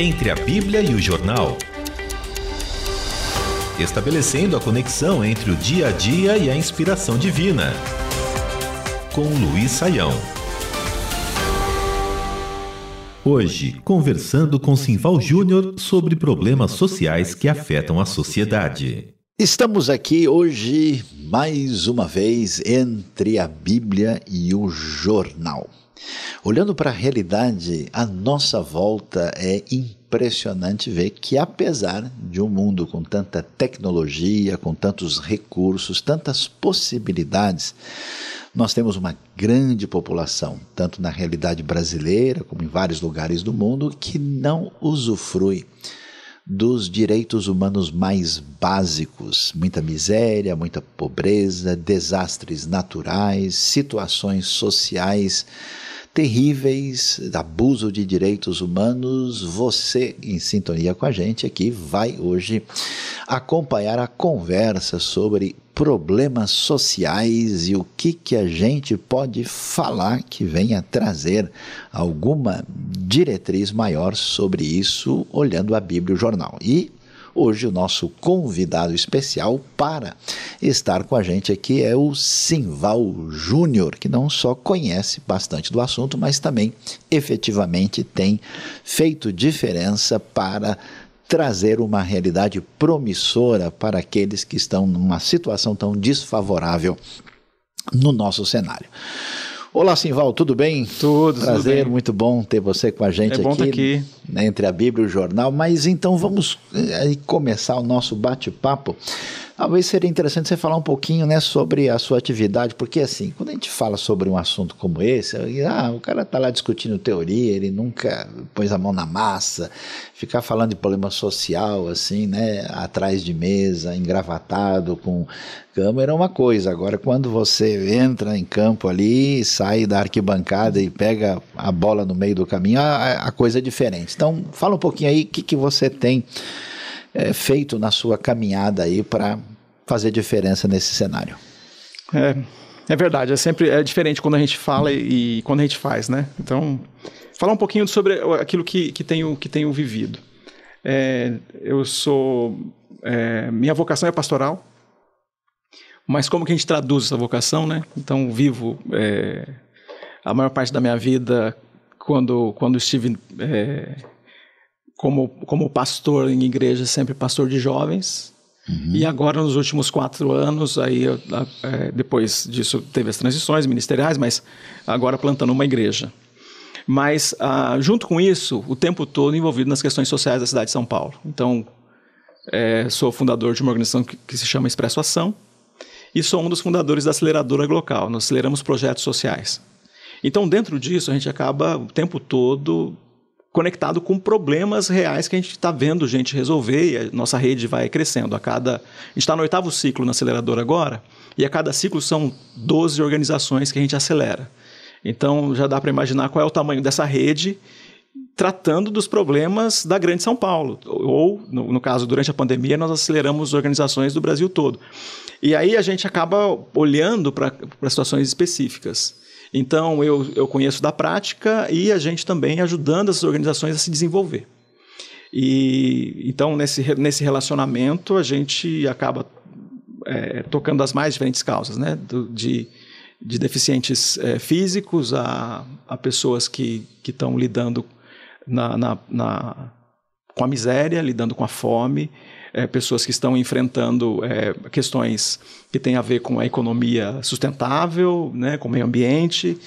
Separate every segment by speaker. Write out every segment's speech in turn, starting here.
Speaker 1: Entre a Bíblia e o Jornal. Estabelecendo a conexão entre o dia a dia e a inspiração divina. Com Luiz Saião. Hoje, conversando com Simval Júnior sobre problemas sociais que afetam a sociedade.
Speaker 2: Estamos aqui hoje, mais uma vez, entre a Bíblia e o jornal. Olhando para a realidade, a nossa volta é impressionante ver que, apesar de um mundo com tanta tecnologia, com tantos recursos, tantas possibilidades, nós temos uma grande população, tanto na realidade brasileira como em vários lugares do mundo, que não usufrui dos direitos humanos mais básicos, muita miséria, muita pobreza, desastres naturais, situações sociais terríveis, abuso de direitos humanos. Você, em sintonia com a gente aqui, vai hoje acompanhar a conversa sobre problemas sociais e o que, que a gente pode falar que venha trazer alguma diretriz maior sobre isso, olhando a Bíblia e o jornal. E Hoje, o nosso convidado especial para estar com a gente aqui é o Simval Júnior, que não só conhece bastante do assunto, mas também efetivamente tem feito diferença para trazer uma realidade promissora para aqueles que estão numa situação tão desfavorável no nosso cenário. Olá, Simval, tudo bem?
Speaker 3: Tudo,
Speaker 2: Prazer,
Speaker 3: tudo bem.
Speaker 2: muito bom ter você com a gente
Speaker 3: é bom
Speaker 2: aqui,
Speaker 3: tá aqui.
Speaker 2: Né, entre a Bíblia e o jornal. Mas então vamos eh, começar o nosso bate-papo Talvez seria interessante você falar um pouquinho né, sobre a sua atividade, porque assim, quando a gente fala sobre um assunto como esse, ah, o cara está lá discutindo teoria, ele nunca pôs a mão na massa, ficar falando de problema social, assim, né, atrás de mesa, engravatado, com câmera é uma coisa. Agora, quando você entra em campo ali, sai da arquibancada e pega a bola no meio do caminho, a, a coisa é diferente. Então, fala um pouquinho aí o que, que você tem é, feito na sua caminhada aí para fazer diferença nesse cenário?
Speaker 3: É, é verdade, é sempre é diferente quando a gente fala e, quando a gente faz, né? Então, falar um pouquinho sobre aquilo que, que, tenho, que tenho vivido. É, eu sou. É, minha vocação é pastoral, mas como que a gente traduz essa vocação, né? Então, vivo é, a maior parte da minha vida quando, quando estive é, como, como pastor em igreja, sempre pastor de jovens. Uhum. E agora, nos últimos quatro anos, aí é, depois disso teve as transições ministeriais, mas agora plantando uma igreja. Mas, ah, junto com isso, o tempo todo envolvido nas questões sociais da cidade de São Paulo. Então, é, sou fundador de uma organização que, que, se chama Expresso Ação e sou um dos fundadores da aceleradora Glocal. Nós aceleramos projetos sociais. Então, dentro disso, a gente acaba o tempo todo conectado com problemas reais que a gente está vendo gente resolver e a nossa rede vai crescendo. A cada, a gente está no oitavo ciclo na aceleradora agora e a cada ciclo são 12 organizações que a gente acelera. Então já dá para imaginar qual é o tamanho dessa rede tratando dos problemas da Grande São Paulo. Ou, no, no, caso, durante a pandemia, nós aceleramos organizações do Brasil todo. E aí a gente acaba olhando para situações específicas. Então, eu, eu conheço da prática e a gente também ajudando essas organizações a se desenvolver. E então, nesse, nesse relacionamento, a gente acaba é, tocando as mais diferentes causas, né? Do, de, de deficientes é, físicos a, a pessoas que estão lidando na, na, na, com a miséria, lidando com a fome, é, pessoas que estão enfrentando é, questões que têm a ver com a economia sustentável, né, com o meio ambiente,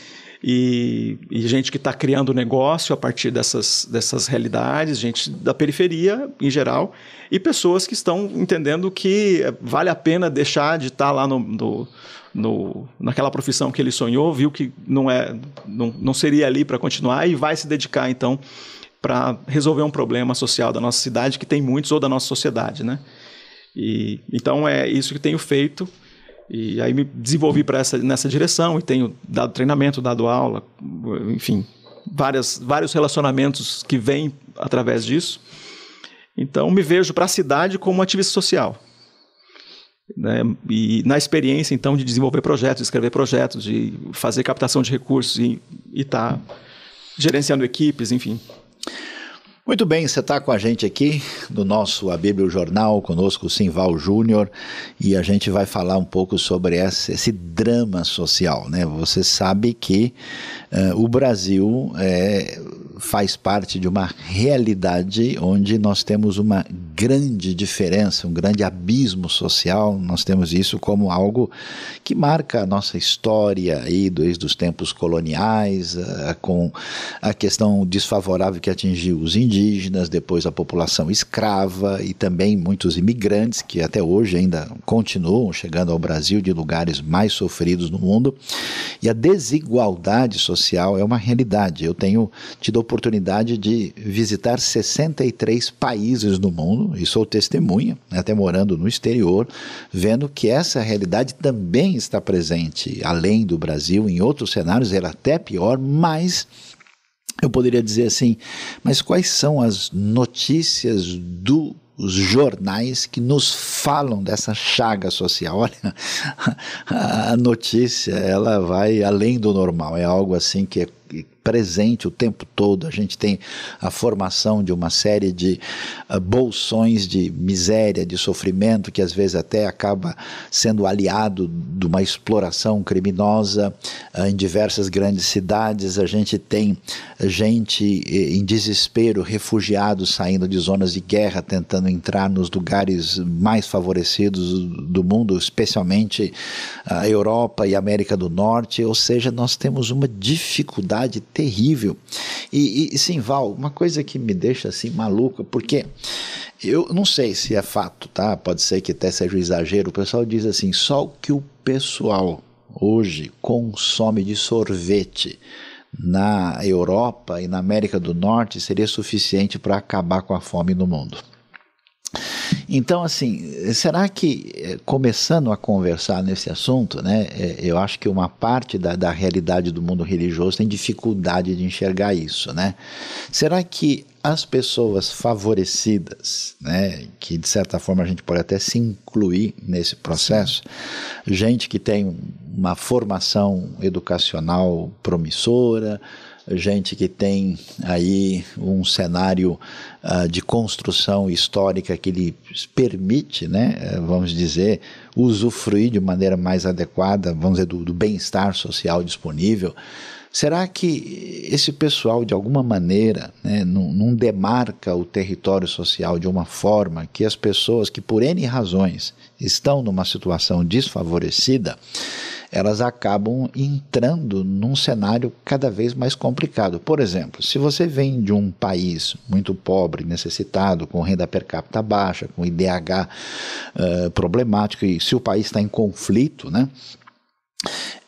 Speaker 3: e, e gente que está criando negócio a partir dessas, dessas realidades, gente da periferia em geral, e pessoas que estão entendendo que vale a pena deixar de estar tá lá no, no, no, naquela profissão que ele sonhou, viu que não, é, não, não seria ali para continuar e vai se dedicar então para resolver um problema social da nossa cidade, que tem muitos, ou da nossa sociedade, né? E, então é isso que tenho feito. E aí me desenvolvi para essa nessa direção e tenho dado treinamento, dado aula, enfim, várias, vários relacionamentos que vêm através disso. Então me vejo para a cidade como ativista social. Né? E na experiência então de desenvolver projetos, de escrever projetos, de fazer captação de recursos e estar tá gerenciando equipes, enfim.
Speaker 2: Muito bem, você está com a gente aqui no nosso A Bíblia o Jornal, conosco o Simval Júnior, e a gente vai falar um pouco sobre esse, esse drama social. Né? Você sabe que uh, o Brasil é, faz parte de uma realidade onde nós temos uma grande diferença, um grande abismo social. Nós temos isso como algo que marca a nossa história aí desde os tempos coloniais, uh, com a questão desfavorável que atingiu os indígenas, depois a população escrava e também muitos imigrantes que até hoje ainda continuam chegando ao Brasil de lugares mais sofridos no mundo. E a desigualdade social é uma realidade. Eu tenho tido a oportunidade de visitar 63 países no mundo e sou testemunha, né, até morando no exterior, vendo que essa realidade também está presente além do Brasil, em outros cenários, era até pior, mas eu poderia dizer assim, mas quais são as notícias do os jornais que nos falam dessa chaga social. Olha, a notícia ela vai além do normal, é algo assim que é presente o tempo todo. A gente tem a formação de uma série de uh, bolsões de miséria, de sofrimento, que às vezes até acaba sendo aliado de uma exploração criminosa uh, em diversas grandes cidades. A gente tem gente eh, em desespero, refugiados saindo de zonas de guerra, tentando entrar nos lugares mais favorecidos do mundo, especialmente a Europa e a América do Norte. Ou seja, nós temos uma dificuldade terrível. E, e sim, Val, uma coisa que me deixa assim maluca, porque eu não sei se é fato, tá? Pode ser que até seja um exagero. O pessoal diz assim: só o que o pessoal hoje consome de sorvete na Europa e na América do Norte seria suficiente para acabar com a fome no mundo. Então, assim, será que, eh, começando a conversar nesse assunto, né, eh, eu acho que uma parte da, da realidade do mundo religioso tem dificuldade de enxergar isso, né? Será que as pessoas favorecidas, né, que de certa forma a gente pode até se incluir nesse processo, gente que tem uma formação educacional promissora, gente que tem aí um cenário uh, de construção histórica que lhe permite, né, eh, vamos dizer, usufruir de maneira mais adequada, vamos dizer, do, do bem-estar social disponível. Será que esse pessoal, de alguma maneira, né, não, não, demarca o território social de uma forma que as pessoas que, por N razões, estão numa situação desfavorecida, elas acabam entrando num cenário cada vez mais complicado. Por exemplo, se você vem de um país muito pobre, necessitado, com renda per capita baixa, com IDH uh, problemático, e se o país está em conflito, né?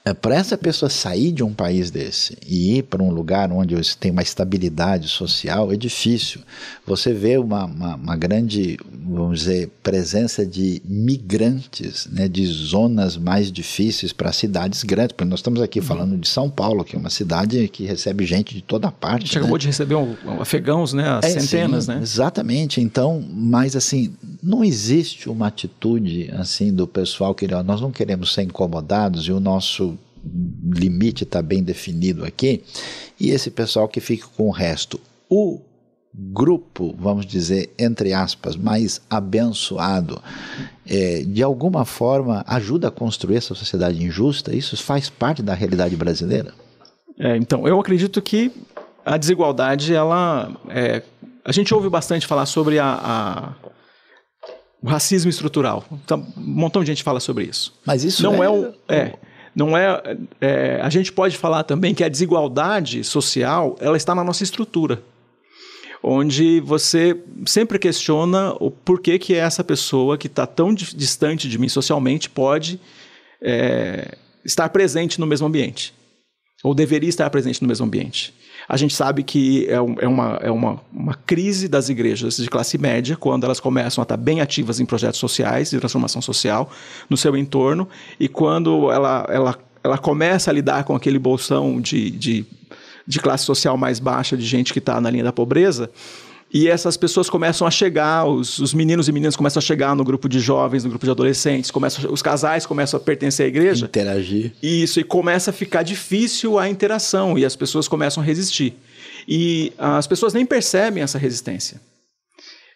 Speaker 2: É, para essa pessoa sair de um país desse e ir para um lugar onde tem uma estabilidade social é difícil. Você vê uma, uma, uma, grande, vamos dizer, presença de migrantes, né, de zonas mais difíceis para cidades grandes. Porque nós estamos aqui uhum. falando de São Paulo, que é uma cidade que recebe gente de toda parte. A
Speaker 3: gente né? acabou de receber um, um afegãos, né, é, centenas,
Speaker 2: sim,
Speaker 3: né?
Speaker 2: Exatamente. Então, mas assim, não existe uma atitude assim do pessoal que nós não queremos ser incomodados e o nosso limite está bem definido aqui, e esse pessoal que fica com o resto. O grupo, vamos dizer, entre aspas, mais abençoado, é, de alguma forma ajuda a construir essa sociedade injusta? Isso faz parte da realidade brasileira?
Speaker 3: É, então, eu acredito que a desigualdade, ela. É, a gente ouve bastante falar sobre a, a o racismo estrutural. Então, um montão de gente fala sobre isso.
Speaker 2: Mas isso não é, é o.
Speaker 3: É, não é, é, a gente pode falar também que a desigualdade social ela está na nossa estrutura onde você sempre questiona o porquê que essa pessoa que está tão distante de mim socialmente pode é, estar presente no mesmo ambiente ou deveria estar presente no mesmo ambiente. A gente sabe que é, um, é, uma, é uma, uma crise das igrejas de classe média quando elas começam a estar bem ativas em projetos sociais de transformação social no seu entorno e quando ela, ela, ela começa a lidar com aquele bolsão de, de, de classe social mais baixa, de gente que está na linha da pobreza, e essas pessoas começam a chegar, os, os, meninos e meninas começam a chegar no grupo de jovens, no grupo de adolescentes, começam, os casais começam a pertencer à igreja.
Speaker 2: Interagir.
Speaker 3: Isso, e começa a ficar difícil a interação, e as pessoas começam a resistir. e as pessoas nem percebem essa resistência.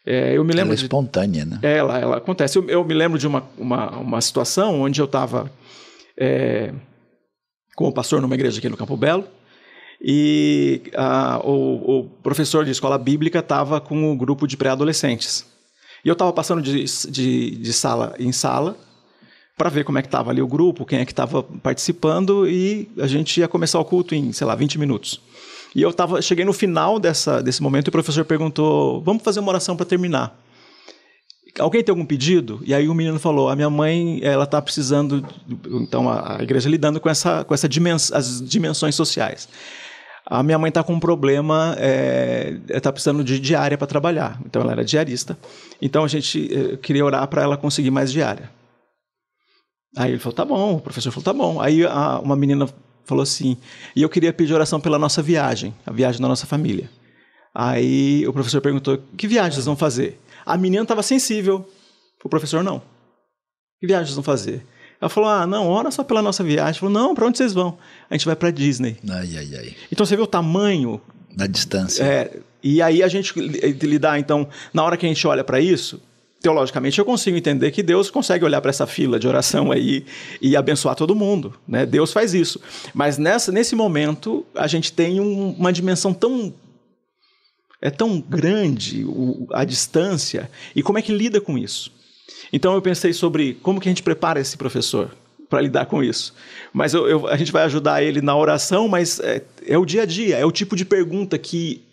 Speaker 3: É, eu me lembro
Speaker 2: ela é
Speaker 3: de,
Speaker 2: espontânea, né?
Speaker 3: É, ela, ela acontece. Eu, eu, me lembro de uma, uma, uma situação onde eu estava é, como pastor numa igreja aqui no Campo Belo, e o, o, professor de escola bíblica estava com um grupo de pré-adolescentes. E eu estava passando de, de, de, sala em sala para ver como é que estava ali o grupo, quem é que estava participando, e a gente ia começar o culto em, sei lá, 20 minutos. E eu tava, cheguei no final dessa, desse momento e o professor perguntou: vamos fazer uma oração para terminar. Alguém tem algum pedido? E aí o menino falou: a minha mãe, ela está precisando. Então a, a, igreja lidando com essa, com essa dimens, as dimensões sociais. A minha mãe está com um problema, é, é tá precisando de diária para trabalhar. Então ela era diarista. Então a gente é, queria orar para ela conseguir mais diária. Aí ele falou: tá bom. O professor falou: tá bom. Aí a, uma menina falou assim: e eu queria pedir oração pela nossa viagem, a viagem da nossa família. Aí o professor perguntou: que viagem vocês vão fazer? A menina estava sensível, o professor não. Que viagem vocês vão fazer? Ela falou: Ah, não, ora só pela nossa viagem. Falou: Não, para onde vocês vão? A gente vai para Disney.
Speaker 2: Ai, ai, ai.
Speaker 3: Então você vê o tamanho
Speaker 2: da distância.
Speaker 3: É, e aí a gente lidar, então, na hora que a gente olha para isso, teologicamente eu consigo entender que Deus consegue olhar para essa fila de oração aí e abençoar todo mundo, né? Deus faz isso. Mas nessa, nesse momento a gente tem um, uma dimensão tão é tão grande o, a distância e como é que lida com isso. Então eu pensei sobre como que a gente prepara esse professor para lidar com isso. Mas eu, eu, a gente vai ajudar ele na oração, mas é, é o dia a dia, é o tipo de pergunta que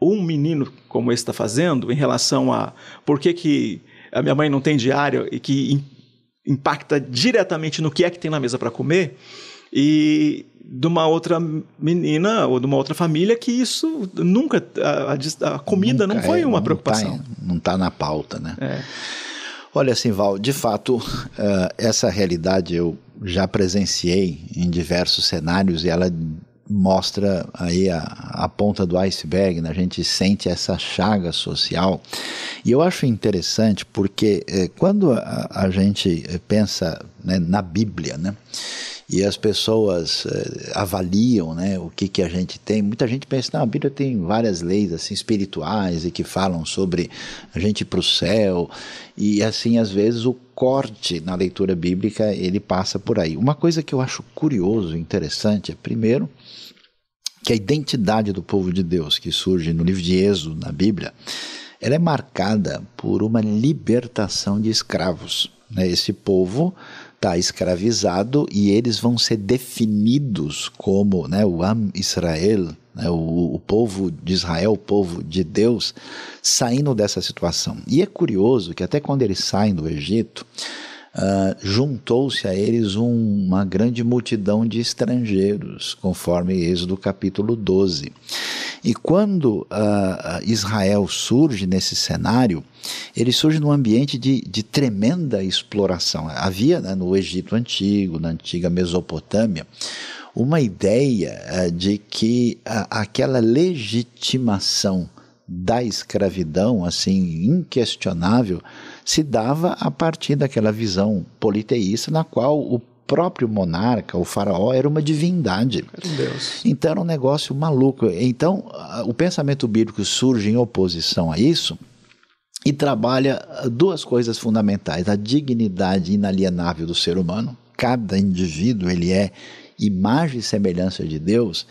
Speaker 3: um menino como esse está fazendo em relação a por que, que a minha mãe não tem diário e que impacta diretamente no que é que tem na mesa para comer, e de uma outra menina ou de uma outra família que isso nunca a, a comida nunca não foi é, uma preocupação.
Speaker 2: Não está tá na pauta, né?
Speaker 3: É.
Speaker 2: Olha, Simval, de fato, uh, essa realidade eu já presenciei em diversos cenários e ela mostra aí a, a ponta do iceberg, né? a gente sente essa chaga social. E eu acho interessante porque eh, quando a, a, gente pensa né, na Bíblia, né? E as pessoas eh, avaliam né, o que, que a gente tem. Muita gente pensa, não, a Bíblia tem várias leis assim espirituais e que falam sobre a gente para o céu. E assim, às vezes, o corte na leitura bíblica ele passa por aí. Uma coisa que eu acho curioso, interessante, é primeiro que a identidade do povo de Deus que surge no livro de Êxodo, na Bíblia, ela é marcada por uma libertação de escravos. Né? Esse povo está escravizado e eles vão ser definidos como né, o Am Israel, né, o, o povo de Israel, o povo de Deus, saindo dessa situação. E é curioso que até quando eles saem do Egito, Uh, juntou-se a eles um, uma grande multidão de estrangeiros, conforme Êxodo capítulo 12. E quando uh, Israel surge nesse cenário, ele surge num ambiente de, de tremenda exploração. Havia né, no Egito Antigo, na antiga Mesopotâmia, uma ideia uh, de que aquela legitimação da escravidão, assim, inquestionável, se dava a partir daquela visão politeísta na qual o próprio monarca, o faraó, era uma divindade.
Speaker 3: Era um Deus.
Speaker 2: Então era um negócio maluco. Então o pensamento bíblico surge em oposição a isso e trabalha duas coisas fundamentais: a dignidade inalienável do ser humano. Cada indivíduo ele é imagem e semelhança de Deus.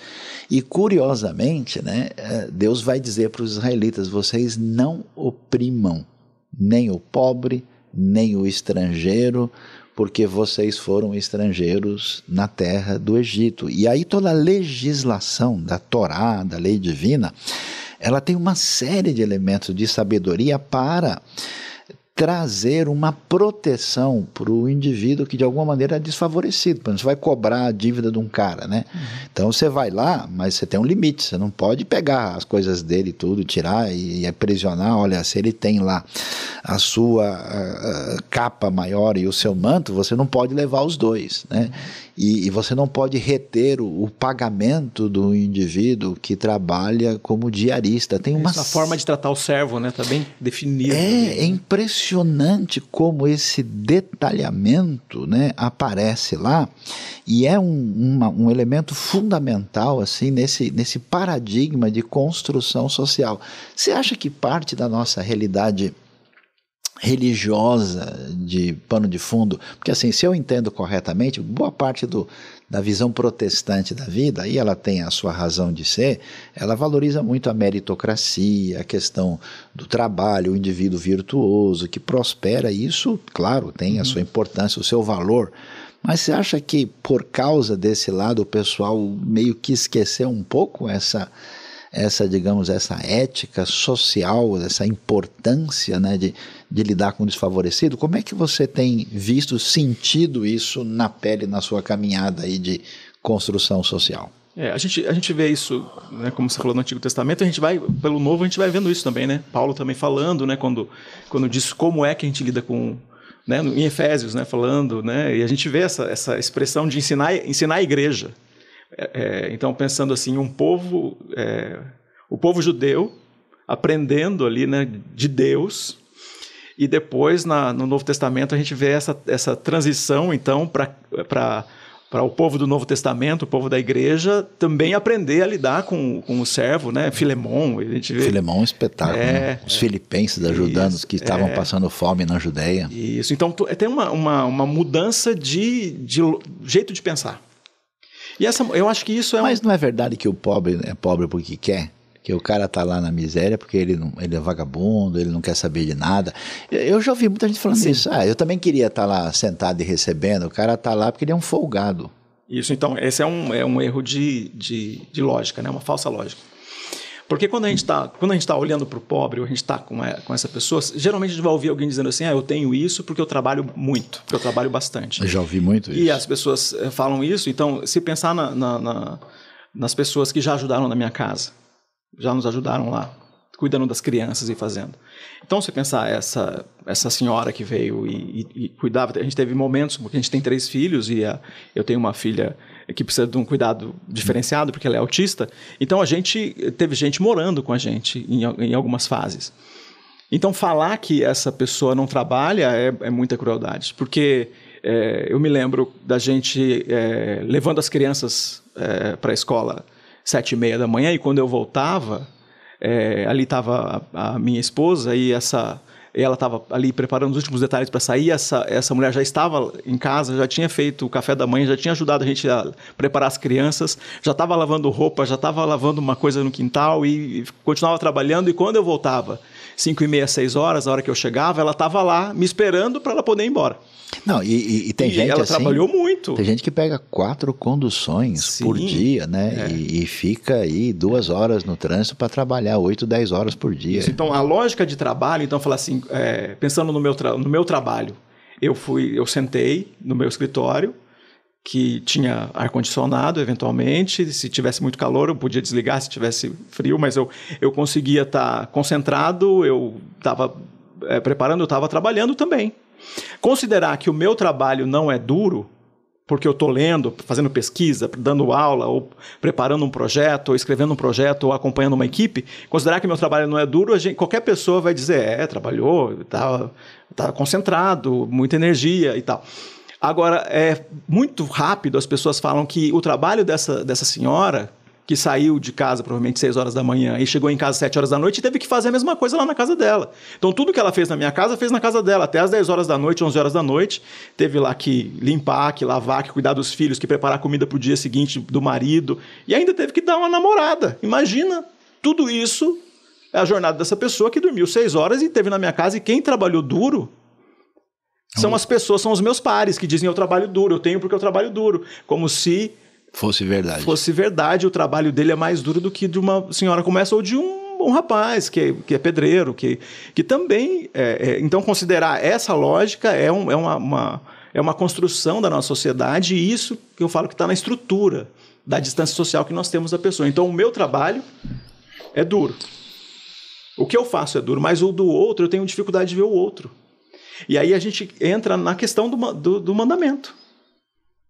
Speaker 2: E curiosamente, né, eh, Deus vai dizer para os israelitas: vocês não oprimam nem o pobre, nem o estrangeiro, porque vocês foram estrangeiros na terra do Egito. E aí toda a legislação da Torá, da lei divina, ela tem uma série de elementos de sabedoria para trazer uma proteção para o indivíduo que de alguma maneira é desfavorecido. Por exemplo, você vai cobrar a dívida de um cara, né? Uhum. Então você vai lá, mas você tem um limite, você não pode pegar as coisas dele tudo, tirar e, e aprisionar. Olha, se ele tem lá a sua a, a capa maior e o seu manto, você não pode levar os dois, né? E, e você não pode reter o, o, pagamento do indivíduo que trabalha como diarista. Tem uma
Speaker 3: Essa forma de tratar o servo, né? Está bem definida.
Speaker 2: É, é impressionante como esse detalhamento, né, aparece lá e é um, uma, um elemento fundamental assim nesse, nesse paradigma de construção social. Você acha que parte da nossa realidade religiosa de pano de fundo, porque assim, se eu entendo corretamente, boa parte do, da visão protestante da vida, aí ela tem a sua razão de ser, ela valoriza muito a meritocracia, a questão do trabalho, o indivíduo virtuoso que prospera, e isso, claro, tem a uhum. sua importância, o seu valor. Mas você acha que por causa desse lado o pessoal meio que esqueceu um pouco essa essa, digamos, essa ética social, essa importância né, de, de lidar com o desfavorecido. Como é que você tem visto, sentido isso na pele, na sua caminhada aí de construção social?
Speaker 3: É, a, gente, a gente vê isso, né, como você falou no Antigo Testamento, a gente vai, pelo Novo, a gente vai vendo isso também, né? Paulo também falando, né, quando, quando diz como é que a gente lida com, né, em Efésios, né, falando, né, e a gente vê essa, essa expressão de ensinar, ensinar a igreja, é, é, então, pensando assim, um povo, é, o povo judeu aprendendo ali né, de Deus, e depois na, no Novo Testamento a gente vê essa, essa transição, então, para para o povo do Novo Testamento, o povo da igreja, também aprender a lidar com, com o servo, né? Filemão, a gente vê.
Speaker 2: Filemão é um espetáculo. É, né? Os é, filipenses ajudantes que estavam é, passando fome na Judéia.
Speaker 3: Isso, então tem uma, uma, uma mudança de, de jeito de pensar. E essa, eu acho que isso é.
Speaker 2: Mas um... não é verdade que o pobre é pobre porque quer? Que o cara tá lá na miséria porque ele, não, ele é vagabundo, ele não quer saber de nada. Eu, já ouvi muita gente falando Sim. isso. Ah, eu também queria estar tá lá sentado e recebendo. O cara tá lá porque ele é um folgado.
Speaker 3: Isso, então, esse é um, é um erro de, de, de lógica, né? uma falsa lógica. Porque quando a gente está tá olhando para o pobre, ou a gente está com, é, com essa pessoa, geralmente a gente vai ouvir alguém dizendo assim: ah, eu tenho isso porque eu trabalho muito, porque eu trabalho bastante.
Speaker 2: Eu já ouvi muito
Speaker 3: isso. E as pessoas eh, falam isso, então, se pensar na, na, na, nas pessoas que já ajudaram na minha casa, já nos ajudaram lá, cuidando das crianças e fazendo. Então, se pensar essa essa senhora que veio e, e, e, cuidava, a gente teve momentos, porque a gente tem três filhos e a, eu tenho uma filha que precisa de um cuidado diferenciado porque ela é autista. Então, a gente teve gente morando com a gente em, em algumas fases. Então, falar que essa pessoa não trabalha é, é muita crueldade, porque é, eu me lembro da gente é, levando as crianças é, para a escola sete e meia da manhã e quando eu voltava é, ali estava a, a, minha esposa e essa ela estava ali preparando os últimos detalhes para sair. Essa, essa mulher já estava em casa, já tinha feito o café da manhã, já tinha ajudado a gente a preparar as crianças, já estava lavando roupa, já estava lavando uma coisa no quintal e, e continuava trabalhando. E quando eu voltava, 5 e meia, 6 horas, a hora que eu chegava, ela estava lá me esperando para ela poder ir embora.
Speaker 2: Não, e, e, e tem e gente
Speaker 3: ela
Speaker 2: assim,
Speaker 3: trabalhou muito.
Speaker 2: Tem gente que pega quatro conduções Sim, por dia, né? É. E, e, fica aí duas horas no trânsito para trabalhar oito, dez horas por dia. Isso,
Speaker 3: então, a lógica de trabalho, então, falar assim, é, pensando no meu, no meu trabalho, eu fui, eu sentei no meu escritório, que tinha ar-condicionado, eventualmente. Se tivesse muito calor, eu podia desligar, se tivesse frio, mas eu, eu conseguia estar tá concentrado, eu estava é, preparando, eu estava trabalhando também. Considerar que o meu trabalho não é duro, porque eu estou lendo, fazendo pesquisa, dando aula, ou preparando um projeto, ou escrevendo um projeto, ou acompanhando uma equipe, considerar que meu trabalho não é duro, gente, qualquer pessoa vai dizer, é, trabalhou, está tá concentrado, muita energia e tal. Agora, é muito rápido, as pessoas falam que o trabalho dessa, dessa senhora, que saiu de casa provavelmente 6 horas da manhã e chegou em casa 7 horas da noite, teve que fazer a mesma coisa lá na casa dela. Então tudo que ela fez na minha casa, fez na casa dela, até as 10 horas da noite, 11 horas da noite, teve lá que limpar, que lavar, que cuidar dos filhos, que preparar comida para o dia seguinte do marido, e ainda teve que dar uma namorada. Imagina, tudo isso é a jornada dessa pessoa que dormiu 6 horas e teve na minha casa. E quem trabalhou duro são as pessoas, são os meus pares que dizem eu trabalho duro, eu tenho porque eu trabalho duro, como se
Speaker 2: Fosse verdade.
Speaker 3: Fosse verdade, o trabalho dele é mais duro do que de uma senhora como essa ou de um, um rapaz que é, que é pedreiro, que, que também. É, é, então, considerar essa lógica é, um, é, uma, uma, é uma construção da nossa sociedade e isso que eu falo que está na estrutura da distância social que nós temos da pessoa. Então, o meu trabalho é duro. O que eu faço é duro, mas o do outro eu tenho dificuldade de ver o outro. E aí a gente entra na questão do, do, do mandamento.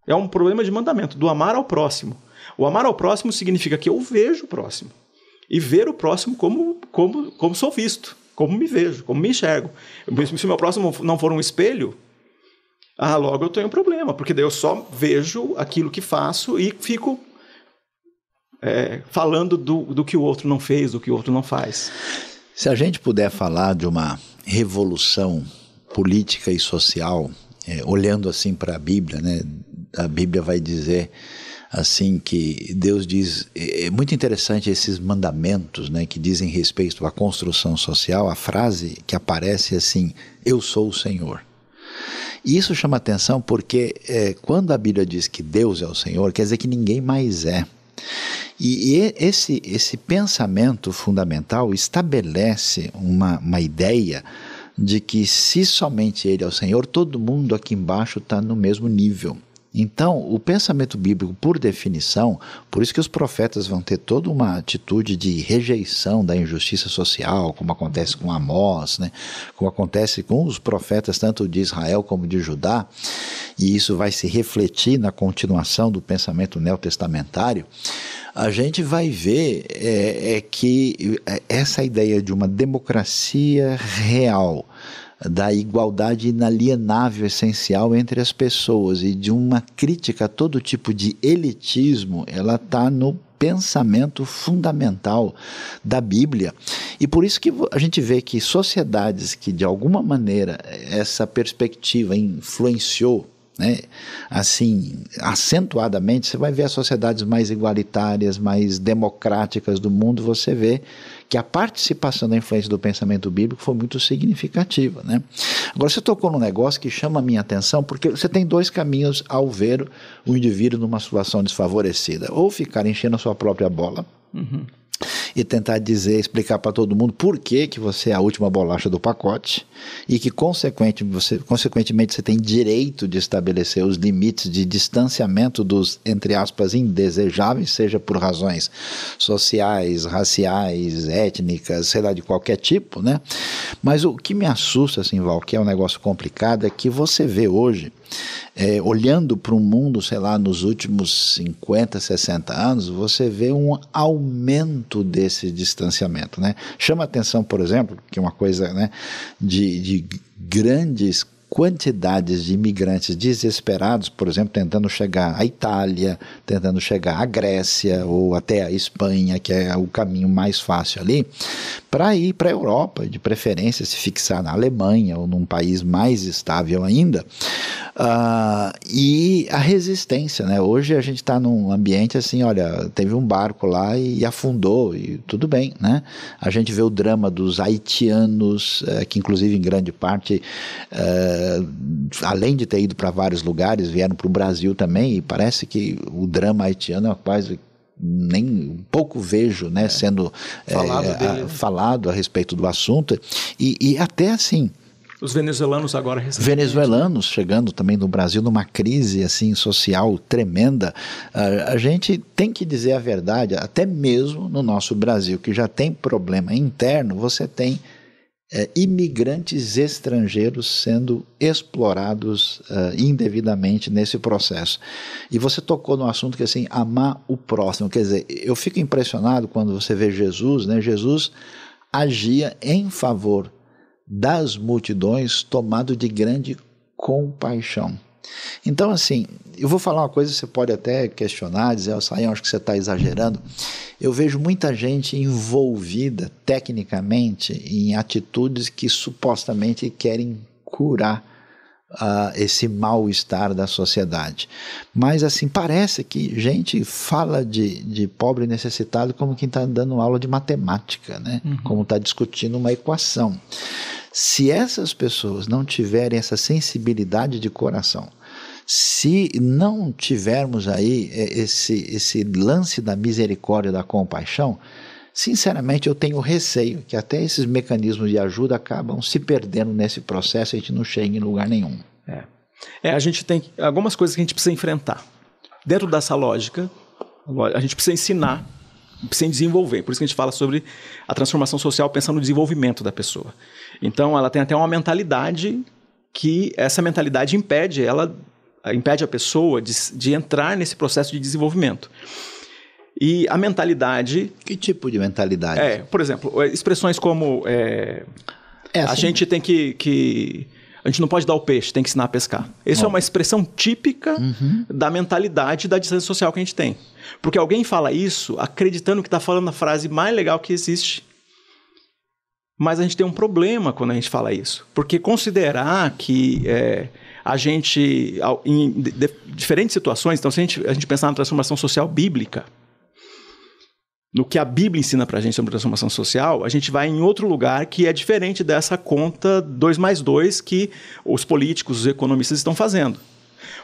Speaker 3: É um problema de mandamento, do amar ao próximo. O amar ao próximo significa que eu vejo o próximo. E ver o próximo como, como, como sou visto, como me vejo, como me enxergo. Se o meu próximo não for um espelho, ah, logo eu tenho um problema, porque daí eu só vejo aquilo que faço e fico é, falando do, do que o outro não fez, do que o outro não faz.
Speaker 2: Se a gente puder falar de uma revolução política e social, é, olhando assim para a Bíblia, né? A Bíblia vai dizer assim que Deus diz é, é muito interessante esses mandamentos, né, que dizem respeito à construção social. A frase que aparece assim: "Eu sou o Senhor". E isso chama atenção porque é, quando a Bíblia diz que Deus é o Senhor, quer dizer que ninguém mais é. E, e esse, esse pensamento fundamental estabelece uma, uma ideia de que se somente Ele é o Senhor, todo mundo aqui embaixo está no mesmo nível. Então, o pensamento bíblico, por definição, por isso que os profetas vão ter toda uma atitude de rejeição da injustiça social, como acontece com Amós, né? como acontece com os profetas tanto de Israel como de Judá, e isso vai se refletir na continuação do pensamento neotestamentário a gente vai ver é, é que essa ideia de uma democracia real, da igualdade inalienável essencial entre as pessoas e de uma crítica a todo tipo de elitismo, ela está no pensamento fundamental da Bíblia. E por isso que a gente vê que sociedades que de alguma maneira essa perspectiva influenciou né? Assim, acentuadamente, você vai ver as sociedades mais igualitárias, mais democráticas do mundo, você vê que a participação da influência do pensamento bíblico foi muito significativa. Né? Agora, você tocou num negócio que chama a minha atenção, porque você tem dois caminhos ao ver o indivíduo numa situação desfavorecida: ou ficar enchendo a sua própria bola. Uhum e tentar dizer, explicar para todo mundo por que, que você é a última bolacha do pacote e que, consequente, você, consequentemente, você tem direito de estabelecer os limites de distanciamento dos, entre aspas, indesejáveis, seja por razões sociais, raciais, étnicas, sei lá, de qualquer tipo, né? Mas o que me assusta, assim, Val, que é um negócio complicado, é que você vê hoje é, olhando para o mundo, sei lá, nos últimos 50, 60 anos, você vê um aumento desse distanciamento. Né? Chama atenção, por exemplo, que uma coisa né, de, de grandes quantidades de imigrantes desesperados, por exemplo, tentando chegar à Itália, tentando chegar à Grécia ou até à Espanha, que é o caminho mais fácil ali, para ir para a Europa, de preferência se fixar na Alemanha ou num país mais estável ainda. Uh, e a resistência, né? Hoje a gente está num ambiente assim, olha, teve um barco lá e, afundou e tudo bem, né? A gente vê o drama dos haitianos, uh, que inclusive em grande parte, uh, além de ter ido para vários lugares, vieram para o Brasil também e parece que o drama haitiano é quase nem pouco vejo né, é. sendo falado, é, a, falado, a, respeito do assunto. E, e até assim
Speaker 3: os venezuelanos agora
Speaker 2: venezuelanos chegando também no Brasil numa crise assim social tremenda a, a gente tem que dizer a verdade até mesmo no nosso Brasil que já tem problema interno você tem é, imigrantes estrangeiros sendo explorados uh, indevidamente nesse processo. E você tocou no assunto que assim, amar o próximo. Quer dizer, eu fico impressionado quando você vê Jesus, né? Jesus agia em favor das multidões, tomado de grande compaixão. Então, assim, eu vou falar uma coisa, você pode até questionar, dizer, oh, acho que você está exagerando. Eu vejo muita gente envolvida tecnicamente em atitudes que supostamente querem curar uh, esse mal-estar da sociedade. Mas, assim, parece que gente fala de, de pobre necessitado como quem está dando aula de matemática, né? Uhum. Como está discutindo uma equação. Se essas pessoas não tiverem essa sensibilidade de coração, se não tivermos aí é, esse, esse lance da misericórdia, da compaixão, sinceramente eu tenho receio que até esses mecanismos de ajuda acabam se perdendo nesse processo e a gente não chega em lugar nenhum.
Speaker 3: É. é, a gente tem algumas coisas que a gente precisa enfrentar. Dentro dessa lógica, a gente precisa ensinar, precisa desenvolver. Por isso que a gente fala sobre a transformação social pensando no desenvolvimento da pessoa. Então, ela tem até uma mentalidade que essa mentalidade impede ela impede a pessoa de, de entrar nesse processo de desenvolvimento. E a mentalidade.
Speaker 2: Que tipo de mentalidade?
Speaker 3: É, por exemplo, expressões como. É, é assim, a gente tem que, que. A gente não pode dar o peixe, tem que ensinar a pescar. Essa é uma expressão típica uhum. da mentalidade da distância social que a gente tem. Porque alguém fala isso acreditando que está falando a frase mais legal que existe. Mas a gente tem um problema quando a gente fala isso. Porque considerar que é, a gente, em diferentes situações, então se a gente, a gente pensar na transformação social bíblica, no que a Bíblia ensina para a gente sobre transformação social, a gente vai em outro lugar que é diferente dessa conta 2 mais 2 que os políticos, os economistas estão fazendo.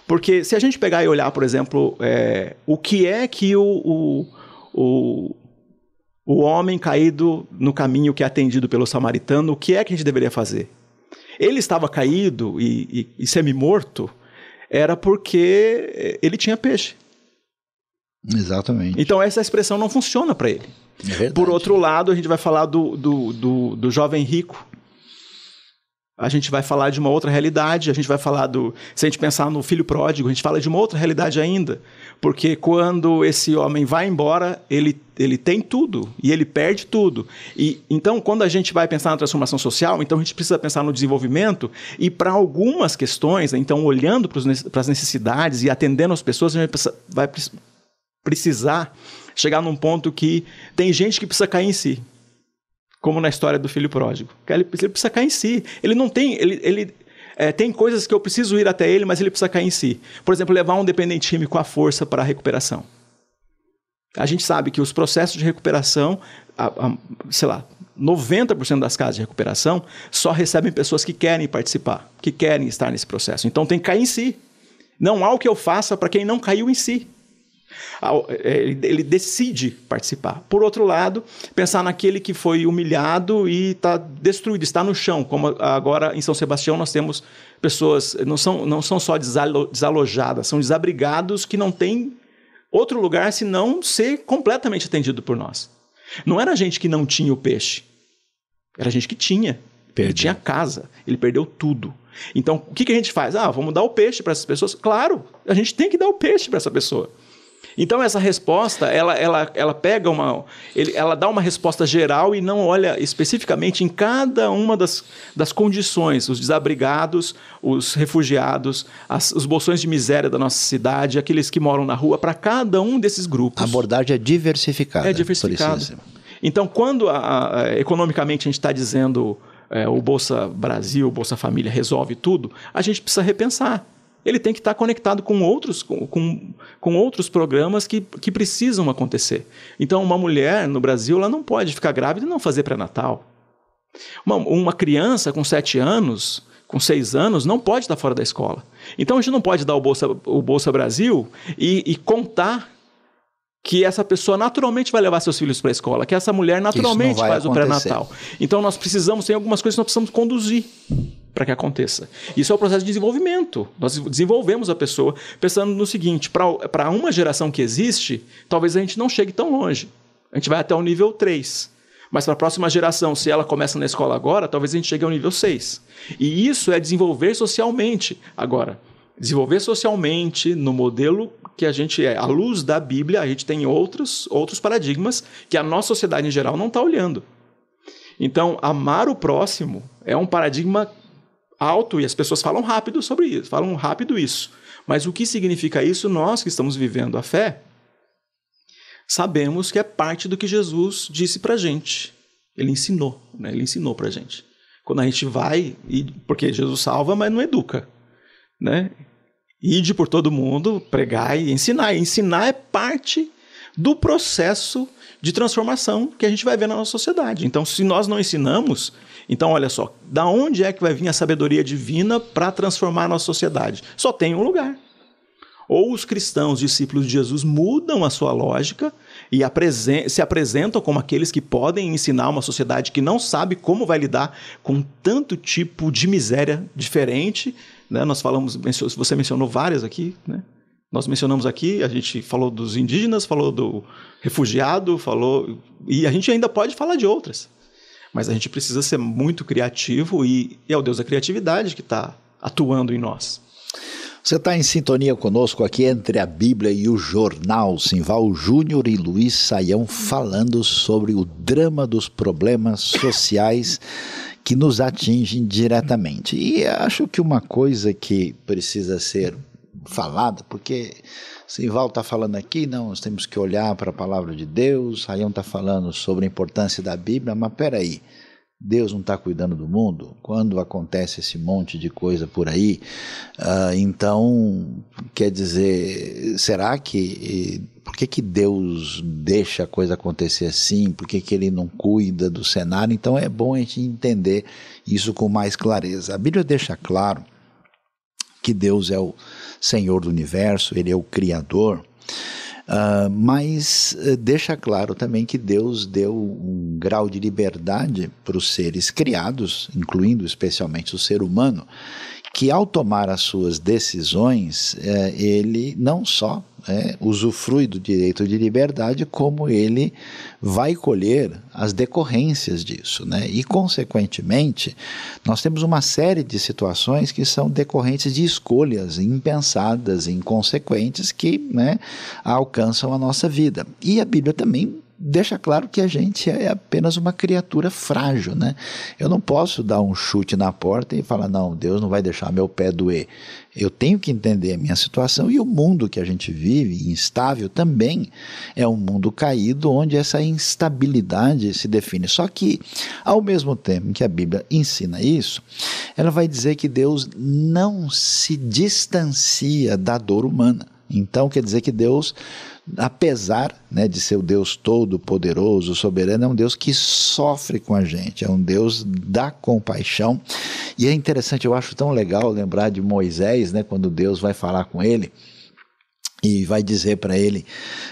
Speaker 3: Porque se a gente pegar e olhar, por exemplo, é, o que é que o, o, o, o homem caído no caminho que é atendido pelo samaritano, o que é que a gente deveria fazer? Ele estava caído e, e, e semi-morto, era porque ele tinha peixe.
Speaker 2: Exatamente.
Speaker 3: Então essa expressão não funciona para ele. É Por outro lado, a gente vai falar do, do, do, do jovem rico. A gente vai falar de uma outra realidade, a gente vai falar do. Se a gente pensar no filho pródigo, a gente fala de uma outra realidade ainda. Porque quando esse homem vai embora, ele, ele tem tudo e ele perde tudo. E então, quando a gente vai pensar na transformação social, então a gente precisa pensar no desenvolvimento e para algumas questões, então olhando para as necessidades e atendendo as pessoas, a gente vai precisar chegar num ponto que tem gente que precisa cair em si. Como na história do filho pródigo. Ele precisa cair em si. Ele não tem. Ele, ele é, tem coisas que eu preciso ir até ele, mas ele precisa cair em si. Por exemplo, levar um dependente químico à força para a recuperação. A gente sabe que os processos de recuperação, a, a, sei lá, 90% das casas de recuperação só recebem pessoas que querem participar, que querem estar nesse processo. Então tem que cair em si. Não há o que eu faça para quem não caiu em si. É, ele decide participar. Por outro lado, pensar naquele que foi humilhado e está destruído, está no chão, como agora em São Sebastião nós temos pessoas, não são, não são só desalojadas, são desabrigados que não têm outro lugar senão ser completamente atendido por nós. Não era gente que não tinha o peixe, era gente que tinha. Perdeu. Ele tinha casa, ele perdeu tudo. Então, o que, que a gente faz? Ah, vamos dar o peixe para essas pessoas? Claro, a gente tem que dar o peixe para essa pessoa. Então essa resposta, ela, ela, ela pega uma, ele, ela dá uma resposta geral e não olha especificamente em cada uma das, das condições, os desabrigados, os refugiados, as, os bolsões de miséria da nossa cidade, aqueles que moram na rua, para cada um desses grupos.
Speaker 2: A abordagem é diversificada.
Speaker 3: É diversificada. Então, quando a, a, economicamente a gente está dizendo é, o Bolsa Brasil, o Bolsa Família resolve tudo, a gente precisa repensar ele tem que estar conectado com outros, com, com, com, outros programas que, que precisam acontecer. Então, uma mulher no Brasil ela não pode ficar grávida e não fazer pré-natal. Uma, uma criança com sete anos, com seis anos, não pode estar fora da escola. Então, a gente não pode dar o Bolsa, o Bolsa Brasil e, e contar que essa pessoa naturalmente vai levar seus filhos para a escola, que essa mulher naturalmente faz acontecer. o pré-natal. Então, nós precisamos, tem algumas coisas que nós precisamos conduzir para que aconteça. Isso é o processo de desenvolvimento. Nós desenvolvemos a pessoa pensando no seguinte: para uma geração que existe, talvez a gente não chegue tão longe. A gente vai até o nível 3. Mas para a próxima geração, se ela começa na escola agora, talvez a gente chegue ao nível 6. E isso é desenvolver socialmente. Agora, desenvolver socialmente no modelo que a gente é, à luz da Bíblia, a gente tem outros, outros paradigmas que a nossa sociedade em geral não está olhando. Então, amar o próximo é um paradigma alto e as pessoas falam rápido sobre isso, falam rápido isso. Mas o que significa isso? Nós que estamos vivendo a fé, sabemos que é parte do que Jesus disse para gente. Ele ensinou, né? ele ensinou para gente. Quando a gente vai, e, porque Jesus salva, mas não educa. Né? Ide por todo mundo, pregar e ensinar. E ensinar é parte do processo de transformação que a gente vai ver na nossa sociedade. Então, se nós não ensinamos, então, olha só, da onde é que vai vir a sabedoria divina para transformar a nossa sociedade? Só tem um lugar. Ou os cristãos, discípulos de Jesus, mudam a sua lógica e apresen se apresentam como aqueles que podem ensinar uma sociedade que não sabe como vai lidar com tanto tipo de miséria diferente. Né? Nós falamos, você mencionou várias aqui, né? Nós mencionamos aqui, a gente falou dos indígenas, falou do refugiado, falou. E a gente ainda pode falar de outras. Mas a gente precisa ser muito criativo e, e é o Deus da criatividade que está atuando em nós.
Speaker 2: Você está em sintonia conosco aqui entre a Bíblia e o jornal. Simval Júnior e Luiz Saião falando sobre o drama dos problemas sociais que nos atingem diretamente. E acho que uma coisa que precisa ser falada, porque Simval está falando aqui, não, nós temos que olhar para a palavra de Deus, Saião está falando sobre a importância da Bíblia, mas peraí. aí Deus não está cuidando do mundo? Quando acontece esse monte de coisa por aí, uh, então, quer dizer, será que. Por que, que Deus deixa a coisa acontecer assim? Por que, que Ele não cuida do cenário? Então é bom a gente entender isso com mais clareza. A Bíblia deixa claro que Deus é o Senhor do universo, Ele é o Criador. Uh, mas uh, deixa claro também que Deus deu um grau de liberdade para os seres criados, incluindo especialmente o ser humano, que ao tomar as suas decisões, é, ele não só é, usufrui do direito de liberdade, como ele vai colher as decorrências disso. Né? E, consequentemente, nós temos uma série de situações que são decorrentes de escolhas impensadas, inconsequentes, que né, alcançam a nossa vida. E a Bíblia também deixa claro que a gente é apenas uma criatura frágil, né? Eu não posso dar um chute na porta e falar, não, Deus não vai deixar meu pé doer. Eu tenho que entender a minha situação e o mundo que a gente vive, instável, também é um mundo caído onde essa instabilidade se define. Só que, ao mesmo tempo que a Bíblia ensina isso, ela vai dizer que Deus não se distancia da dor humana. Então, quer dizer que Deus apesar né, de ser o Deus todo-poderoso, soberano, é um Deus que sofre com a gente, é um Deus da compaixão. E é interessante, eu acho tão legal lembrar de Moisés, né, quando Deus vai falar com ele e vai dizer para ele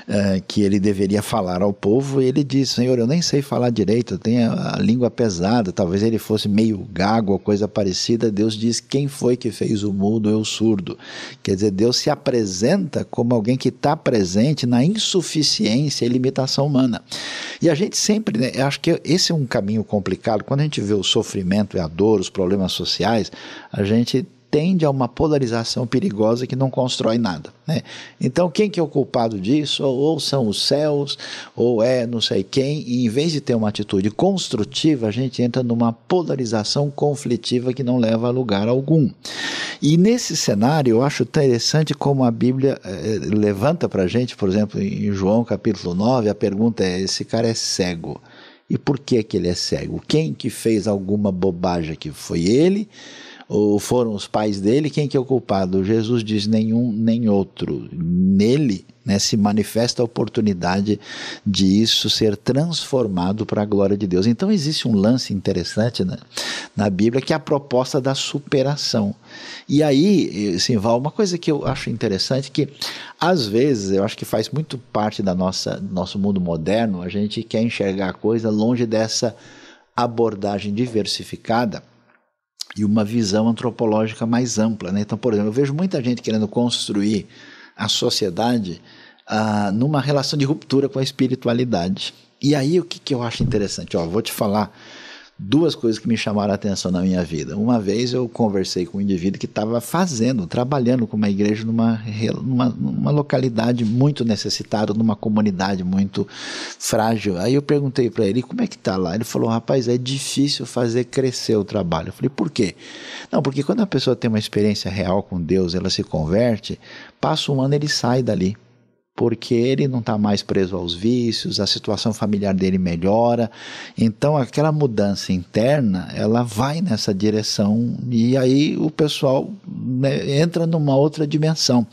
Speaker 2: uh, que ele deveria falar ao povo, e ele diz: Senhor, eu nem sei falar direito, eu tenho a, língua pesada, talvez ele fosse meio gago ou coisa parecida. Deus diz: Quem foi que fez o mudo e o surdo? Quer dizer, Deus se apresenta como alguém que está presente na insuficiência e limitação humana. E a gente sempre, né, acho que esse é um caminho complicado, quando a gente vê o sofrimento e a dor, os problemas sociais, a gente tende a uma polarização perigosa que não constrói nada. Né? Então, quem que é o culpado disso? Ou, ou, são os céus, ou é não sei quem, e em vez de ter uma atitude construtiva, a gente entra numa polarização conflitiva que não leva a lugar algum. E nesse cenário, eu acho interessante como a Bíblia eh, levanta para a gente, por exemplo, em João capítulo 9, a pergunta é: esse cara é cego. E por que, que ele é cego? Quem que fez alguma bobagem aqui? Foi ele? Ou foram os pais dele, quem que é o culpado? Jesus diz nenhum nem outro. Nele né, se manifesta a oportunidade de isso ser transformado para a glória de Deus. Então existe um lance interessante né, na Bíblia que é a proposta da superação. E aí, Simval, uma coisa que eu acho interessante que às vezes eu acho que faz muito parte da nossa nosso mundo moderno, a gente quer enxergar a coisa longe dessa abordagem diversificada e uma visão antropológica mais ampla. Né? Então, por exemplo, eu vejo muita gente querendo construir a sociedade ah, numa relação de ruptura com a espiritualidade. E aí, o que, que eu acho interessante? Ó, vou te falar duas coisas que me chamaram a atenção na minha vida. Uma vez eu conversei com um indivíduo que estava fazendo, trabalhando com uma igreja numa, numa, numa, localidade muito necessitada, numa comunidade muito frágil. Aí eu perguntei para ele, como é que está lá? Ele falou, rapaz, é difícil fazer crescer o trabalho. Eu falei, por quê? Não, porque quando a pessoa tem uma experiência real com Deus, ela se converte, passa um ano ele sai dali porque ele não está mais preso aos vícios, a situação familiar dele melhora. Então, aquela mudança interna, ela vai nessa direção e aí o pessoal né, entra numa outra dimensão.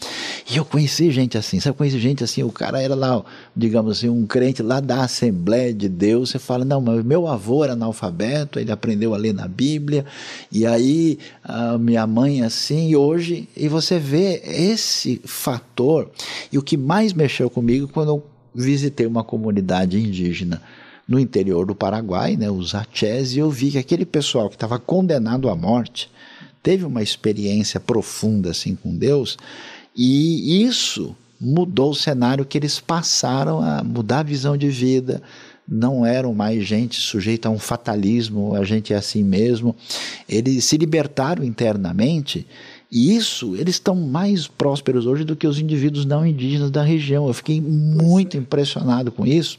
Speaker 2: E eu conheci gente assim, sabe? Conheci gente assim, o cara era lá, digamos assim, um crente lá da Assembleia de Deus. Você fala, não, mas meu avô era analfabeto, ele aprendeu a ler na Bíblia, e aí minha mãe assim, e hoje, e você vê esse fator, e o que mais mexeu comigo quando eu visitei uma comunidade indígena no interior do Paraguai, né, os Achés, e eu vi que aquele pessoal que estava condenado à morte teve uma experiência profunda assim com Deus, e isso mudou o cenário que eles passaram a mudar a visão de vida, não eram mais gente sujeita a um fatalismo, a gente é assim mesmo. Eles se libertaram internamente E isso, eles estão mais prósperos hoje do que os indivíduos não indígenas da região. Eu fiquei muito impressionado com isso.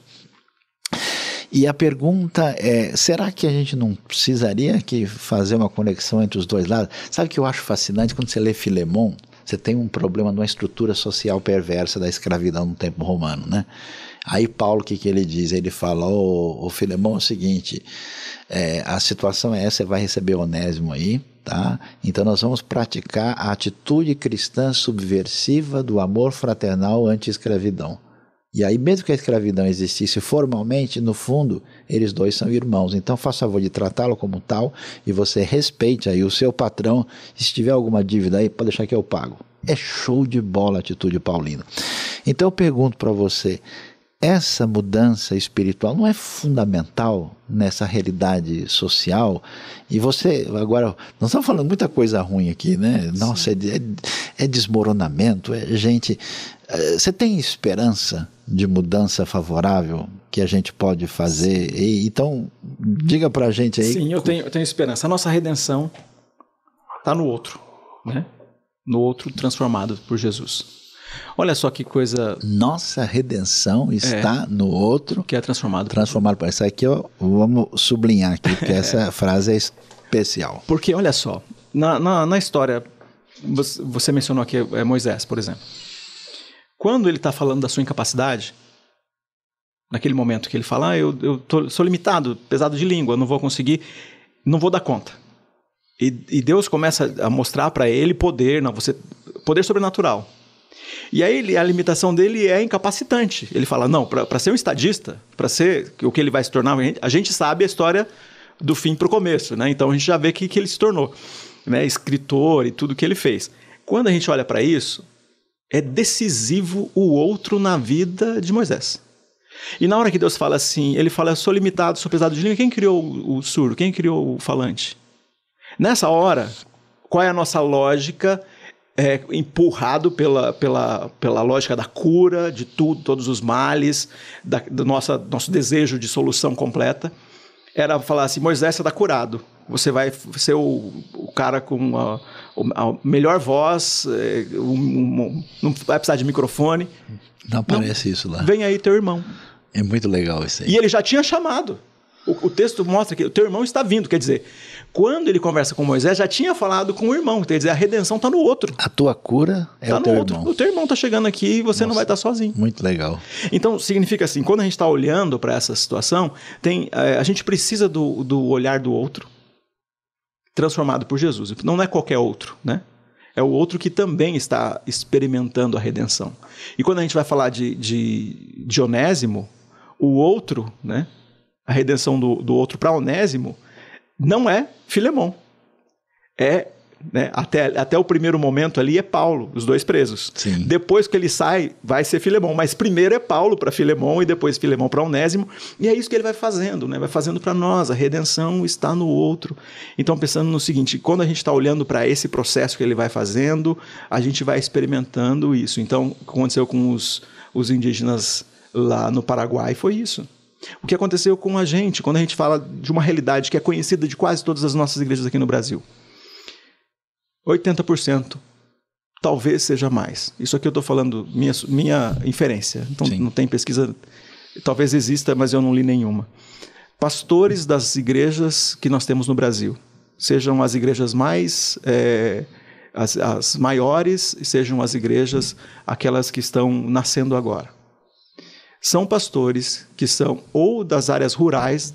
Speaker 2: E a pergunta é: será que a gente não precisaria que fazer uma conexão entre os dois lados? Sabe o que eu acho fascinante quando você lê Filemon? Você tem um problema de uma estrutura social perversa da escravidão no tempo romano, né? Aí Paulo, o que, que ele diz? Ele fala, ô, Filemão, é o seguinte, é, a situação é essa, você vai receber Onésimo aí, tá? Então nós vamos praticar a atitude cristã subversiva do amor fraternal anti-escravidão. E aí, mesmo que a escravidão existisse formalmente, no fundo, eles dois são irmãos. Então, faça favor de tratá-lo como tal e você respeite aí o seu patrão. Se tiver alguma dívida aí, pode deixar que eu pago. É show de bola a atitude paulina. Então, eu pergunto para você: essa mudança espiritual não é fundamental nessa realidade social? E você, agora, nós estamos falando muita coisa ruim aqui, né? Nossa, é, é, é, desmoronamento, é gente. É, você tem esperança de mudança favorável que a gente pode fazer? E, então, diga para a gente aí.
Speaker 3: Sim, eu tenho, eu tenho esperança. A nossa redenção está no outro, né? No outro transformado por Jesus. Olha só que coisa.
Speaker 2: Nossa redenção está é, no outro.
Speaker 3: Que é transformado.
Speaker 2: Transformado isso aqui, ó, vamos sublinhar aqui, porque essa frase é especial.
Speaker 3: Porque, olha só, na, na, na história, você, você, mencionou aqui é Moisés, por exemplo. Quando ele está falando da sua incapacidade, naquele momento que ele fala, ah, eu, eu tô, sou limitado, pesado de língua, não vou conseguir, não vou dar conta. E, e Deus começa a mostrar para ele poder, não, você, poder sobrenatural. E aí a limitação dele é incapacitante. Ele fala: não, para ser um estadista, para ser o que ele vai se tornar, a gente sabe a história do fim para o começo, né? Então a gente já vê que, que ele se tornou, né? Escritor e tudo que ele fez. Quando a gente olha para isso, é decisivo o outro na vida de Moisés. E na hora que Deus fala assim, ele fala: sou limitado, sou pesado de língua. Quem criou o surdo? Quem criou o falante? Nessa hora, qual é a nossa lógica? É, empurrado pela, pela, pela lógica da cura de tudo, todos os males, da, do nossa, nosso desejo de solução completa, era falar assim: Moisés está curado. Você vai ser o, o cara com a, a melhor voz, é, um, um, não vai precisar de microfone.
Speaker 2: Não aparece não, isso lá.
Speaker 3: Vem aí teu irmão.
Speaker 2: É muito legal isso aí.
Speaker 3: E ele já tinha chamado. O, o texto mostra que o teu irmão está vindo, quer dizer, quando ele conversa com Moisés, já tinha falado com o irmão. Quer dizer, a redenção está no outro.
Speaker 2: A tua cura é tá o teu outro. irmão.
Speaker 3: O teu irmão está chegando aqui e você Nossa, não vai estar tá sozinho.
Speaker 2: Muito legal.
Speaker 3: Então, significa assim, quando a gente está olhando para essa situação, tem, é, a gente precisa do, do olhar do outro transformado por Jesus. Não é qualquer outro, né? É o outro que também está experimentando a redenção. E quando a gente vai falar de, de, de Onésimo, o outro, né? A redenção do, do outro para Onésimo não é Filemão. É né, até, até o primeiro momento ali é Paulo, os dois presos.
Speaker 2: Sim.
Speaker 3: Depois que ele sai, vai ser Filemão. Mas primeiro é Paulo para Filemão e depois Filemão para Onésimo. E é isso que ele vai fazendo, né? vai fazendo para nós. A redenção está no outro. Então, pensando no seguinte: quando a gente está olhando para esse processo que ele vai fazendo, a gente vai experimentando isso. Então, aconteceu com os, os indígenas lá no Paraguai foi isso. O que aconteceu com a gente quando a gente fala de uma realidade que é conhecida de quase todas as nossas igrejas aqui no Brasil? 80%, talvez seja mais. Isso aqui eu estou falando minha, minha inferência. Então Sim. não tem pesquisa, talvez exista, mas eu não li nenhuma. Pastores das igrejas que nós temos no Brasil, sejam as igrejas mais é, as, as maiores, sejam as igrejas aquelas que estão nascendo agora são pastores que são ou das áreas rurais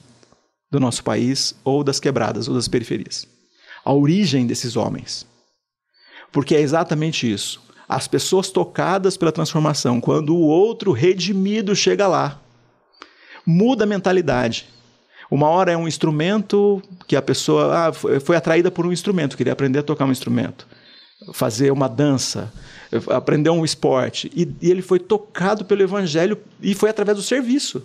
Speaker 3: do nosso país, ou das quebradas, ou das periferias. A origem desses homens. Porque é exatamente isso. As pessoas tocadas pela transformação, quando o outro redimido chega lá, muda a mentalidade. Uma hora é um instrumento que a pessoa ah, foi atraída por um instrumento, queria aprender a tocar um instrumento, fazer uma dança, aprendeu um esporte. E, e, ele foi tocado pelo evangelho e foi através do serviço.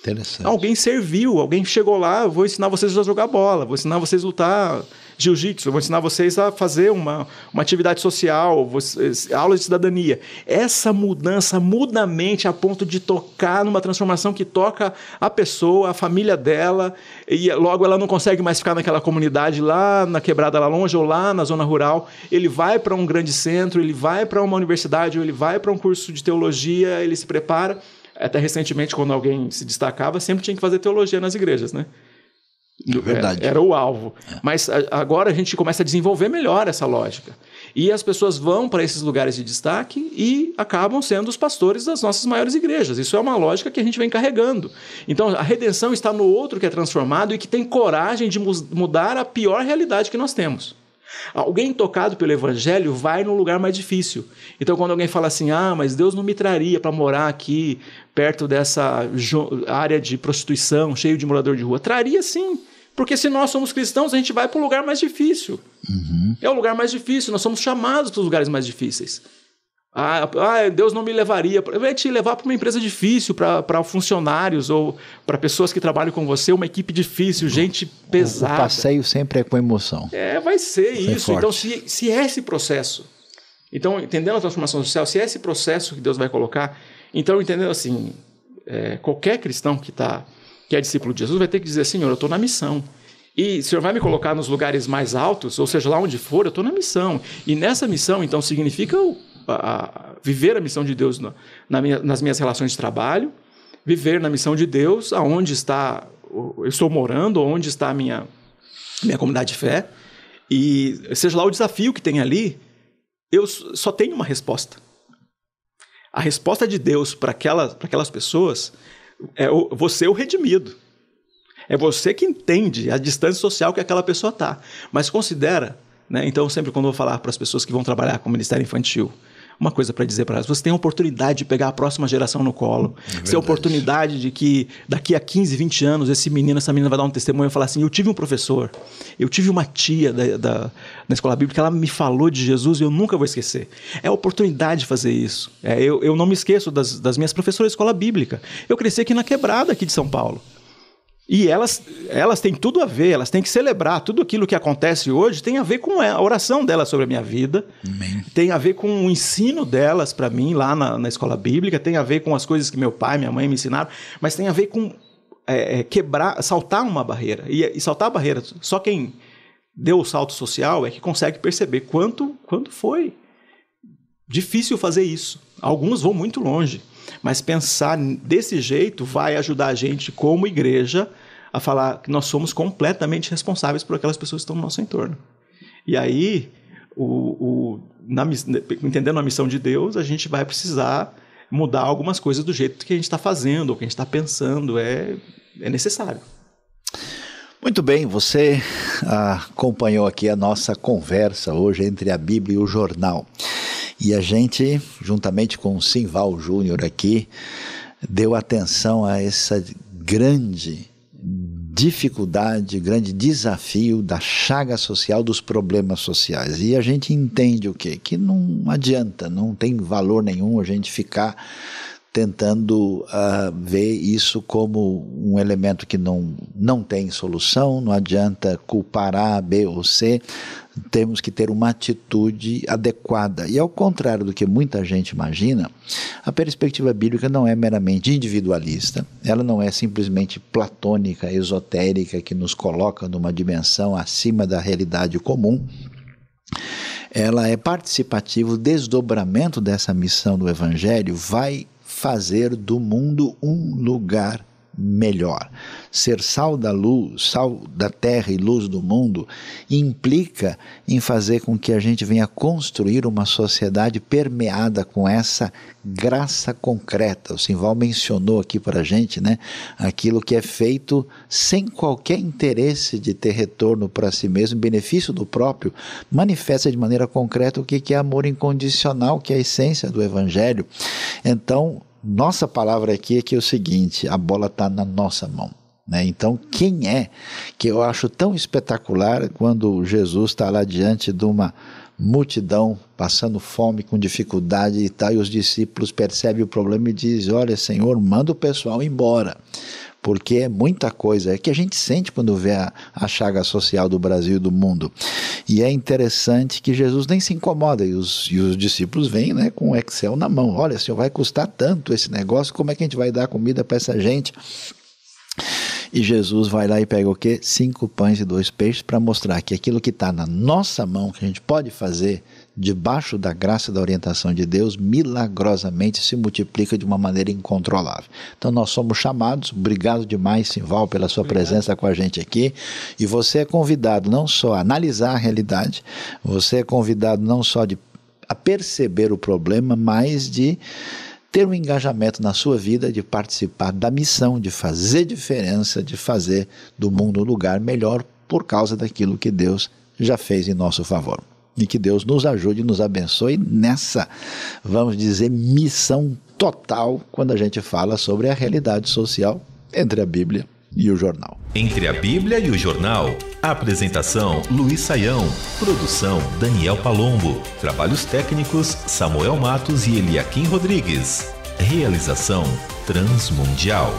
Speaker 2: Interessante.
Speaker 3: Alguém serviu, alguém chegou lá, vou ensinar vocês a jogar bola, vou ensinar vocês a lutar jiu-jitsu, vou ensinar vocês a fazer uma, uma atividade social, vocês, aulas de cidadania. Essa mudança muda a mente a ponto de tocar numa transformação que toca a pessoa, a família dela, e logo ela não consegue mais ficar naquela comunidade lá na quebrada lá longe ou lá na zona rural. Ele vai para um grande centro, ele vai para uma universidade, ou ele vai para um curso de teologia, ele se prepara até recentemente, quando alguém se destacava, sempre tinha que fazer teologia nas igrejas, né?
Speaker 2: É verdade.
Speaker 3: Era, era o alvo. É. Mas a, agora a gente começa a desenvolver melhor essa lógica. E as pessoas vão para esses lugares de destaque e acabam sendo os pastores das nossas maiores igrejas. Isso é uma lógica que a gente vem carregando. Então a redenção está no outro que é transformado e que tem coragem de mudar a pior realidade que nós temos. Alguém tocado pelo evangelho vai num lugar mais difícil. Então, quando alguém fala assim, ah, mas Deus não me traria para morar aqui perto dessa área de prostituição, cheio de morador de rua, traria sim. Porque se nós somos cristãos, a gente vai para o lugar mais difícil. Uhum. É o lugar mais difícil, nós somos chamados para os lugares mais difíceis. Ah, ah, Deus não me levaria. Vai te levar para uma empresa difícil, para funcionários ou para pessoas que trabalham com você, uma equipe difícil, gente pesada. O
Speaker 2: passeio sempre é com emoção.
Speaker 3: É, vai ser Foi isso. Forte. Então, se, se é esse processo, então, entendendo a transformação social, se é esse processo que Deus vai colocar, então, entendendo assim, é, qualquer cristão que, tá, que é discípulo de Jesus vai ter que dizer: Senhor, eu estou na missão. E o Senhor vai me colocar nos lugares mais altos, ou seja, lá onde for, eu estou na missão. E nessa missão, então, significa a, viver a missão de Deus na, na minha, nas minhas relações de trabalho, viver na missão de Deus, aonde está eu estou morando, onde está a minha, minha comunidade de fé, e seja lá o desafio que tem ali, eu só tenho uma resposta. A resposta de Deus para aquelas, aquelas pessoas é o, você o redimido. É você que entende a distância social que aquela pessoa está. Mas considera, né? então sempre quando eu vou falar para as pessoas que vão trabalhar com o Ministério Infantil, uma coisa para dizer para elas. Você tem a oportunidade de pegar a próxima geração no colo. É você tem a oportunidade de que daqui a 15, 20 anos, esse menino, essa menina vai dar um testemunho e falar assim: Eu tive um professor, eu tive uma tia da, da, na escola bíblica, ela me falou de Jesus e eu nunca vou esquecer. É a oportunidade de fazer isso. É, eu, eu não me esqueço das, das minhas professoras de escola bíblica. Eu cresci aqui na quebrada aqui de São Paulo. E elas, elas têm tudo a ver, elas têm que celebrar. Tudo aquilo que acontece hoje tem a ver com a oração delas sobre a minha vida, Amém. tem a ver com o ensino delas para mim lá na, na, escola bíblica, tem a ver com as coisas que meu pai e minha mãe me ensinaram, mas tem a ver com é, é, quebrar, saltar uma barreira. E, e saltar a barreira, só quem deu o salto social é que consegue perceber quanto, quanto foi difícil fazer isso. Alguns vão muito longe. Mas pensar desse jeito vai ajudar a gente, como igreja, a falar que nós somos completamente responsáveis por aquelas pessoas que estão no nosso entorno. E aí, o, o, na, entendendo a missão de Deus, a gente vai precisar mudar algumas coisas do jeito que a gente está fazendo, ou que a gente está pensando. É, é necessário.
Speaker 2: Muito bem, você acompanhou aqui a nossa conversa hoje entre a Bíblia e o jornal. E a gente, juntamente com o Simval Júnior aqui, deu atenção a essa grande dificuldade, grande desafio da chaga social, dos problemas sociais. E a gente entende o quê? Que não adianta, não tem valor nenhum a gente ficar tentando uh, ver isso como um elemento que não, não tem solução, não adianta culpar A, B ou C, temos que ter uma atitude adequada. E ao contrário do que muita gente imagina, a perspectiva bíblica não é meramente individualista, ela não é simplesmente platônica, esotérica, que nos coloca numa dimensão acima da realidade comum. Ela é participativo, o desdobramento dessa missão do Evangelho vai fazer do mundo um lugar melhor. Ser sal da luz, sal da terra e luz do mundo implica em fazer com que a gente venha construir uma sociedade permeada com essa graça concreta. O Simval mencionou aqui para a gente, né, aquilo que é feito sem qualquer interesse de ter retorno para si mesmo, benefício do próprio, manifesta de maneira concreta o que é amor incondicional, que é a essência do Evangelho. Então, nossa palavra aqui é que é o seguinte: a bola está na nossa mão. Né? Então, quem é que eu acho tão espetacular quando Jesus está lá diante de uma multidão passando fome, com dificuldade e tal, e os discípulos percebem o problema e dizem: Olha, Senhor, manda o pessoal embora, porque é muita coisa, é que a gente sente quando vê a, a chaga social do Brasil e do mundo. E é interessante que Jesus nem se incomoda, e os, e os discípulos vêm né, com o Excel na mão. Olha, senhor, vai custar tanto esse negócio, como é que a gente vai dar comida para essa gente? E Jesus vai lá e pega o quê? Cinco pães e dois peixes para mostrar que aquilo que está na nossa mão, que a gente pode fazer debaixo da graça da orientação de Deus, milagrosamente se multiplica de uma maneira incontrolável. Então nós somos chamados, obrigado demais, Simval, pela sua obrigado. presença com a gente aqui. E você é convidado não só a analisar a realidade, você é convidado não só de a perceber o problema, mas de ter um engajamento na sua vida, de participar da missão, de fazer diferença, de fazer do mundo um lugar melhor por causa daquilo que Deus já fez em nosso favor. E que Deus nos ajude e nos abençoe nessa, vamos dizer, missão total quando a gente fala sobre a realidade social entre a Bíblia e o jornal.
Speaker 1: Entre a Bíblia e o jornal. Apresentação: Luiz Saião. Produção: Daniel Palombo. Trabalhos técnicos: Samuel Matos e Eliakim Rodrigues. Realização: Transmundial.